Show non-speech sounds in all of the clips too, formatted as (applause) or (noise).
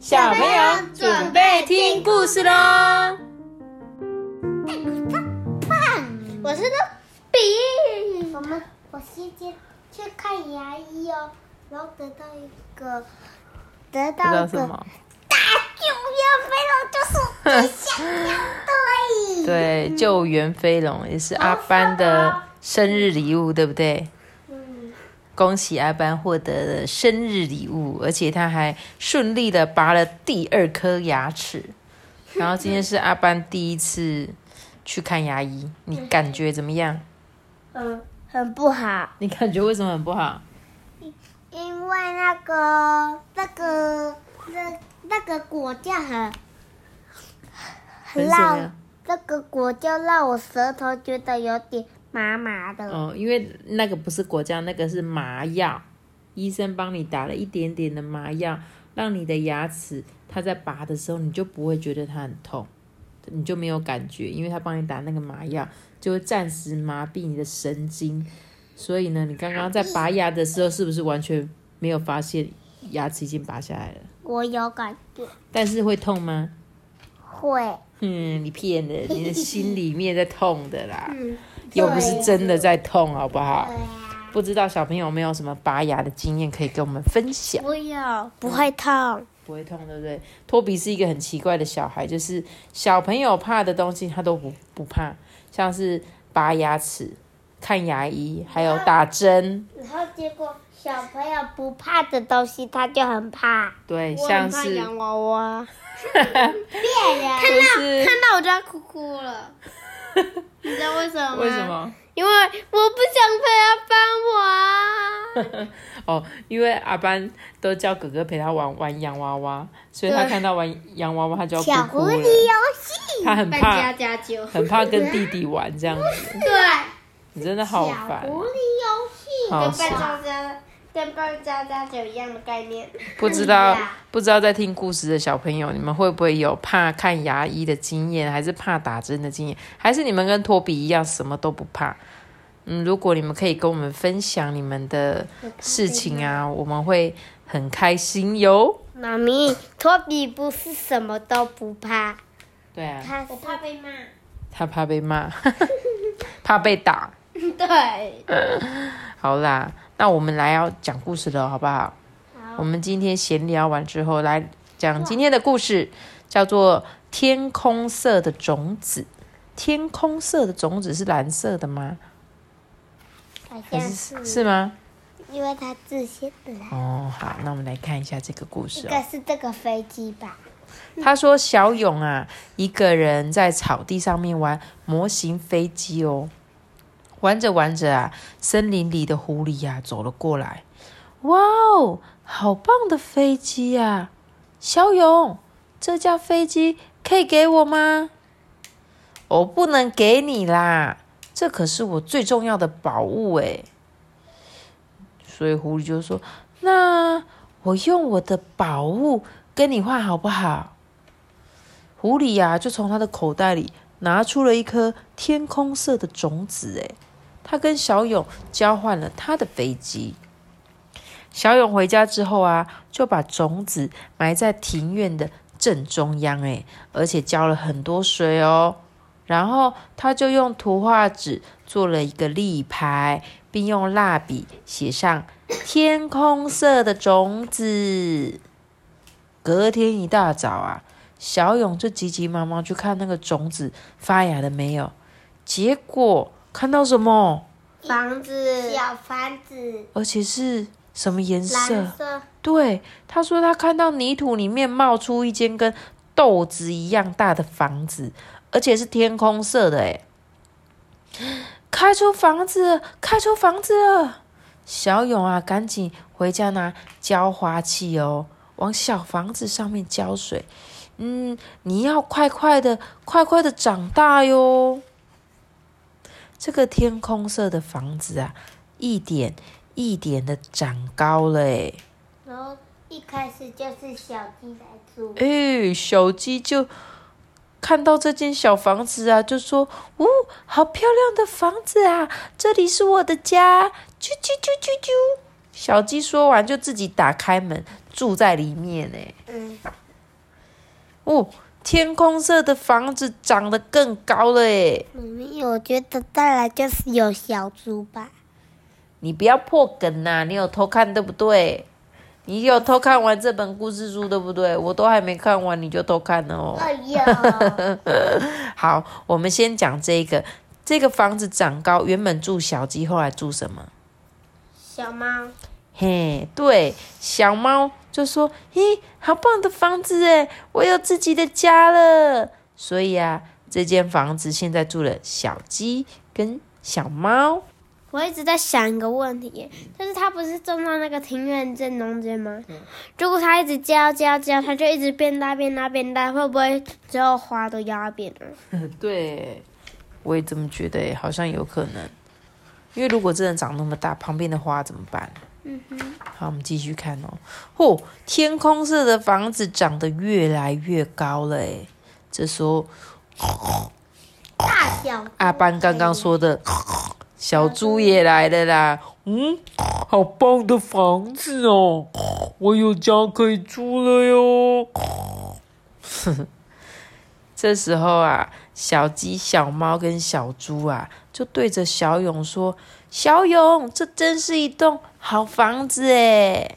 小朋友准备听故事喽！我是个比，我们我先前去看牙医哦，然后得到一个得到一个大救援飞龙，就是我最想要的。对，救援飞龙也是阿班的生日礼物，对不对？恭喜阿班获得了生日礼物，而且他还顺利的拔了第二颗牙齿。然后今天是阿班第一次去看牙医，你感觉怎么样？嗯，很不好。你感觉为什么很不好？因为那个那个那那个果酱很很辣，那个果酱让我舌头觉得有点。麻麻的哦，因为那个不是果酱，那个是麻药。医生帮你打了一点点的麻药，让你的牙齿，它在拔的时候，你就不会觉得它很痛，你就没有感觉，因为他帮你打那个麻药，就会暂时麻痹你的神经。所以呢，你刚刚在拔牙的时候，是不是完全没有发现牙齿已经拔下来了？我有感觉，但是会痛吗？会。嗯，你骗人，你的心里面在痛的啦。(laughs) 又不是真的在痛，好不好？不知道小朋友有没有什么拔牙的经验可以跟我们分享？不要，不会痛，不会痛，对不对？托比是一个很奇怪的小孩，就是小朋友怕的东西他都不不怕，像是拔牙齿、看牙医，还有打针。然后结果小朋友不怕的东西他就很怕。对，像是洋娃娃。(laughs) 看到看到我就要哭哭了。(laughs) (laughs) 你知道为什么吗？为什么？因为我不想陪阿班玩。(laughs) 哦，因为阿班都叫哥哥陪他玩玩洋娃娃，所以他看到玩洋娃娃，他就要哭哭了。小狐狸游戏，他很怕，很怕跟弟弟玩这样子。(laughs) 对，你真的好烦。小狐狸游戏，跟扮家家。跟扮家家酒一样的概念。不知道不知道在听故事的小朋友，你们会不会有怕看牙医的经验，还是怕打针的经验，还是你们跟托比一样什么都不怕？嗯，如果你们可以跟我们分享你们的事情啊，我们会很开心哟。妈咪，托比不是什么都不怕。对啊。他我怕被骂。他怕被骂，怕被打。对。好啦。那我们来要讲故事了，好不好？好。我们今天闲聊完之后，来讲今天的故事，叫做《天空色的种子》。天空色的种子是蓝色的吗？好像是。是吗？因为它字写的。哦，好，那我们来看一下这个故事。应该是这个飞机吧。他说：“小勇啊，一个人在草地上面玩模型飞机哦。”玩着玩着啊，森林里的狐狸呀走了过来。哇哦，好棒的飞机呀！小勇，这架飞机可以给我吗？我不能给你啦，这可是我最重要的宝物诶。所以狐狸就说：“那我用我的宝物跟你换好不好？”狐狸呀，就从他的口袋里拿出了一颗天空色的种子诶。他跟小勇交换了他的飞机。小勇回家之后啊，就把种子埋在庭院的正中央，诶，而且浇了很多水哦。然后他就用图画纸做了一个立牌，并用蜡笔写上“天空色的种子”。隔天一大早啊，小勇就急急忙忙去看那个种子发芽了没有，结果。看到什么？房子，小房子，而且是什么颜色？蓝色。对，他说他看到泥土里面冒出一间跟豆子一样大的房子，而且是天空色的。哎，开出房子，开出房子了！小勇啊，赶紧回家拿浇花器哦，往小房子上面浇水。嗯，你要快快的，快快的长大哟。这个天空色的房子啊，一点一点的长高了诶然后一开始就是小鸡来住。哎小鸡就看到这间小房子啊，就说：“呜，好漂亮的房子啊！这里是我的家。”啾啾啾啾啾。小鸡说完就自己打开门住在里面呢。嗯，哦，天空色的房子长得更高了诶。嗯，我觉得再来就是有小猪吧。你不要破梗呐！你有偷看对不对？你有偷看完这本故事书对不对？我都还没看完你就偷看了哦。哎呀，(laughs) 好，我们先讲这个。这个房子长高，原本住小鸡，后来住什么？小猫。嘿，对，小猫就说：“咦，好棒的房子诶，我有自己的家了。”所以啊，这间房子现在住了小鸡跟小猫。我一直在想一个问题，就是它不是种到那个庭院正中间吗？如果它一直浇浇浇，它就一直变大变大变大，会不会最后花都压扁了？(laughs) 对，我也这么觉得，好像有可能。因为如果真的长那么大，旁边的花怎么办？嗯哼。好，我们继续看哦。嚯，天空色的房子长得越来越高了诶这时候，大小阿班刚刚说的。小猪也来了啦！嗯，好棒的房子哦，我有家可以住了哟。(laughs) 这时候啊，小鸡、小猫跟小猪啊，就对着小勇说：“小勇，这真是一栋好房子诶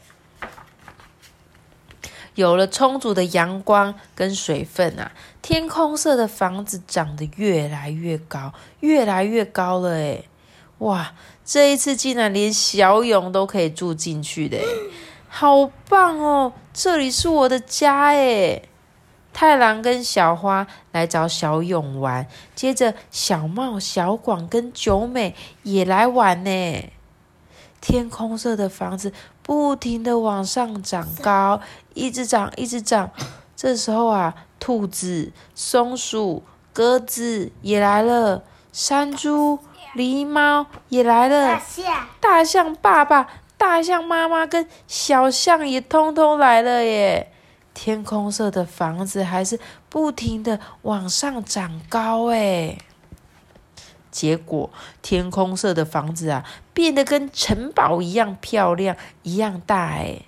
有了充足的阳光跟水分啊，天空色的房子长得越来越高，越来越高了诶哇，这一次竟然连小勇都可以住进去的，好棒哦！这里是我的家哎。太郎跟小花来找小勇玩，接着小茂、小广跟九美也来玩呢。天空色的房子不停的往上长高，一直长，一直长。这时候啊，兔子、松鼠、鸽子也来了，山猪。狸猫也来了，大象、爸爸、大象妈妈跟小象也通通来了耶！天空色的房子还是不停的往上长高诶结果天空色的房子啊，变得跟城堡一样漂亮，一样大诶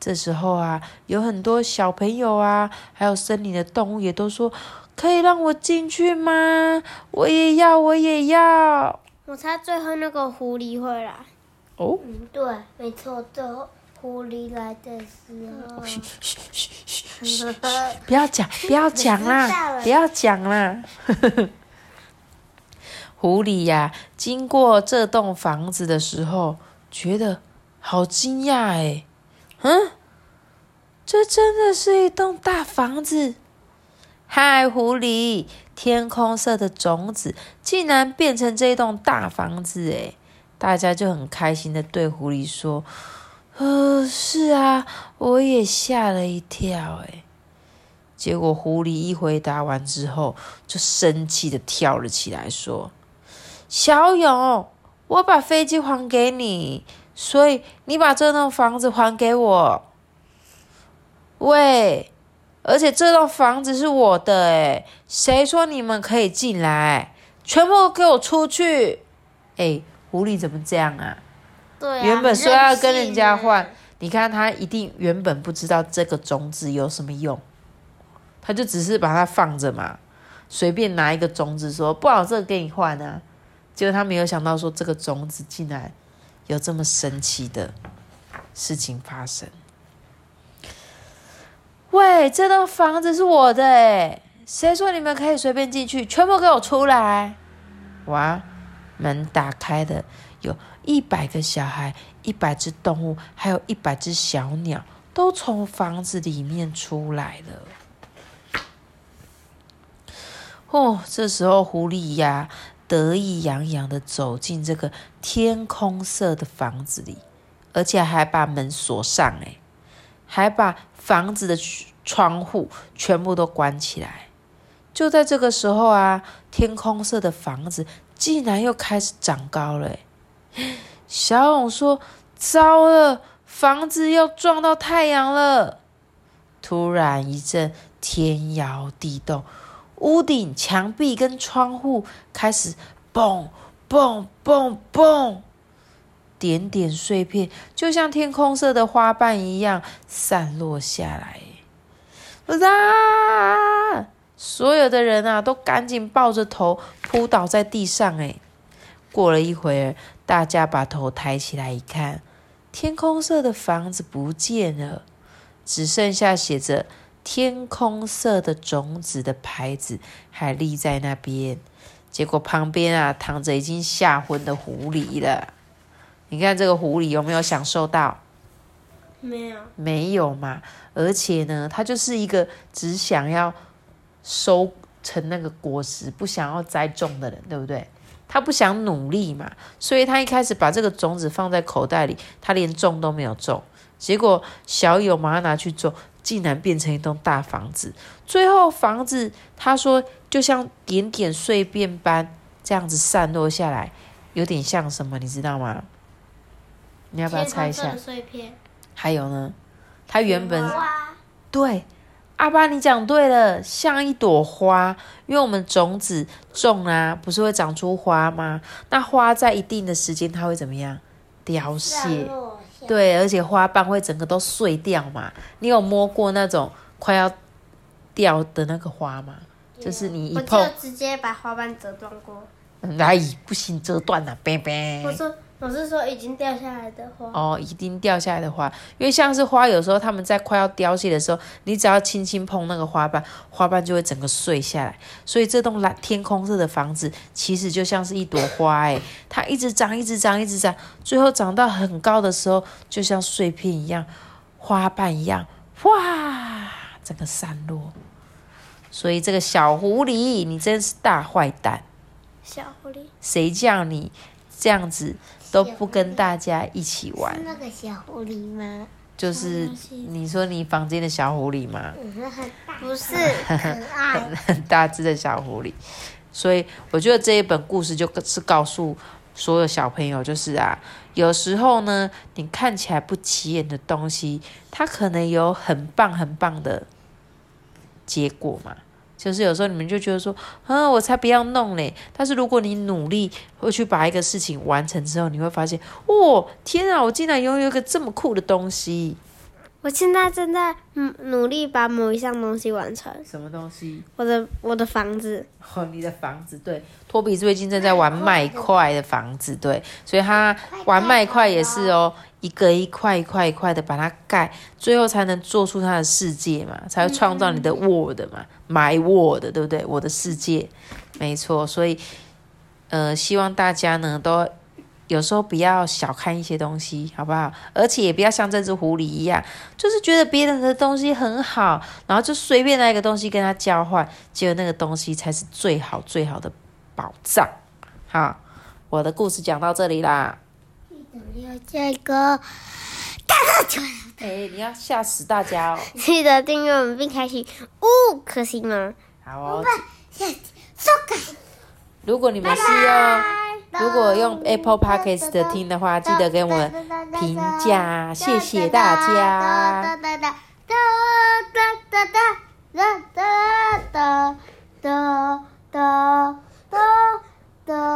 这时候啊，有很多小朋友啊，还有森林的动物也都说：“可以让我进去吗？我也要，我也要。”我猜最后那个狐狸会来。哦，嗯，对，没错，最后狐狸来的时候。嘘嘘嘘嘘嘘！不要讲，不要讲啦，不要讲啦。狐狸呀，经过这栋房子的时候，觉得好惊讶哎，嗯，这真的是一栋大房子。嗨，狐狸！天空色的种子竟然变成这栋大房子，诶大家就很开心的对狐狸说：“呃，是啊，我也吓了一跳，诶结果狐狸一回答完之后，就生气的跳了起来，说：“小勇，我把飞机还给你，所以你把这栋房子还给我。”喂！而且这栋房子是我的诶谁说你们可以进来？全部给我出去！哎，狐狸怎么这样啊？对啊，原本说要跟人家换，你看他一定原本不知道这个种子有什么用，他就只是把它放着嘛，随便拿一个种子说不好，这个给你换啊。结果他没有想到说这个种子竟然有这么神奇的事情发生。喂，这栋房子是我的诶谁说你们可以随便进去？全部给我出来！哇，门打开的，有一百个小孩，一百只动物，还有一百只小鸟，都从房子里面出来了。哦，这时候狐狸呀，得意洋洋的走进这个天空色的房子里，而且还把门锁上，诶还把。房子的窗户全部都关起来。就在这个时候啊，天空色的房子竟然又开始长高了。小勇说：“糟了，房子又撞到太阳了！”突然一阵天摇地动，屋顶、墙壁跟窗户开始蹦蹦蹦蹦。点点碎片，就像天空色的花瓣一样散落下来。啊！所有的人啊，都赶紧抱着头扑倒在地上。哎，过了一会儿，大家把头抬起来一看，天空色的房子不见了，只剩下写着“天空色的种子”的牌子还立在那边。结果旁边啊，躺着已经吓昏的狐狸了。你看这个狐狸有没有享受到？没有，没有嘛。而且呢，他就是一个只想要收成那个果实，不想要栽种的人，对不对？他不想努力嘛，所以他一开始把这个种子放在口袋里，他连种都没有种。结果小友马上拿去种，竟然变成一栋大房子。最后房子，他说就像点点碎片般这样子散落下来，有点像什么，你知道吗？你要不要猜一下？碎片。还有呢，它原本对阿爸，你讲对了，像一朵花。因为我们种子种啊，不是会长出花吗？那花在一定的时间，它会怎么样？凋谢。对，而且花瓣会整个都碎掉嘛。你有摸过那种快要掉的那个花吗？就是你一碰，直接把花瓣折断过。来，不行，折断了，拜拜。我说。我是说已经掉下来的花哦，已经掉下来的花，因为像是花，有时候它们在快要凋谢的时候，你只要轻轻碰那个花瓣，花瓣就会整个碎下来。所以这栋蓝天空色的房子其实就像是一朵花，哎，它一直长，一直长，一直长，最后长到很高的时候，就像碎片一样，花瓣一样，哇，整个散落。所以这个小狐狸，你真是大坏蛋！小狐狸，谁叫你这样子？都不跟大家一起玩。那个小狐狸吗？就是你说你房间的小狐狸吗？不是，(laughs) 很爱很大只的小狐狸。所以我觉得这一本故事就是告诉所有小朋友，就是啊，有时候呢，你看起来不起眼的东西，它可能有很棒很棒的结果嘛。就是有时候你们就觉得说，啊，我才不要弄嘞！但是如果你努力会去把一个事情完成之后，你会发现，哦，天啊，我竟然拥有一个这么酷的东西！我现在正在嗯努力把某一项东西完成。什么东西？我的我的房子。哦，你的房子对。托比最近正在玩麦块的房子，对，所以他玩麦块也是哦，一个一块一块一块的把它盖，最后才能做出他的世界嘛，才会创造你的 world 嘛，My world 对不对？我的世界，没错。所以，呃，希望大家呢都。有时候不要小看一些东西，好不好？而且也不要像这只狐狸一样，就是觉得别人的东西很好，然后就随便拿一个东西跟他交换，结果那个东西才是最好最好的宝藏。好，我的故事讲到这里啦。记得要加一个大大球。哎，你要吓死大家哦！记得订阅我们并开启五颗星吗？好哦。收如果你们是用。如果用 Apple Podcast 听的话，记得给我们评价，谢谢大家。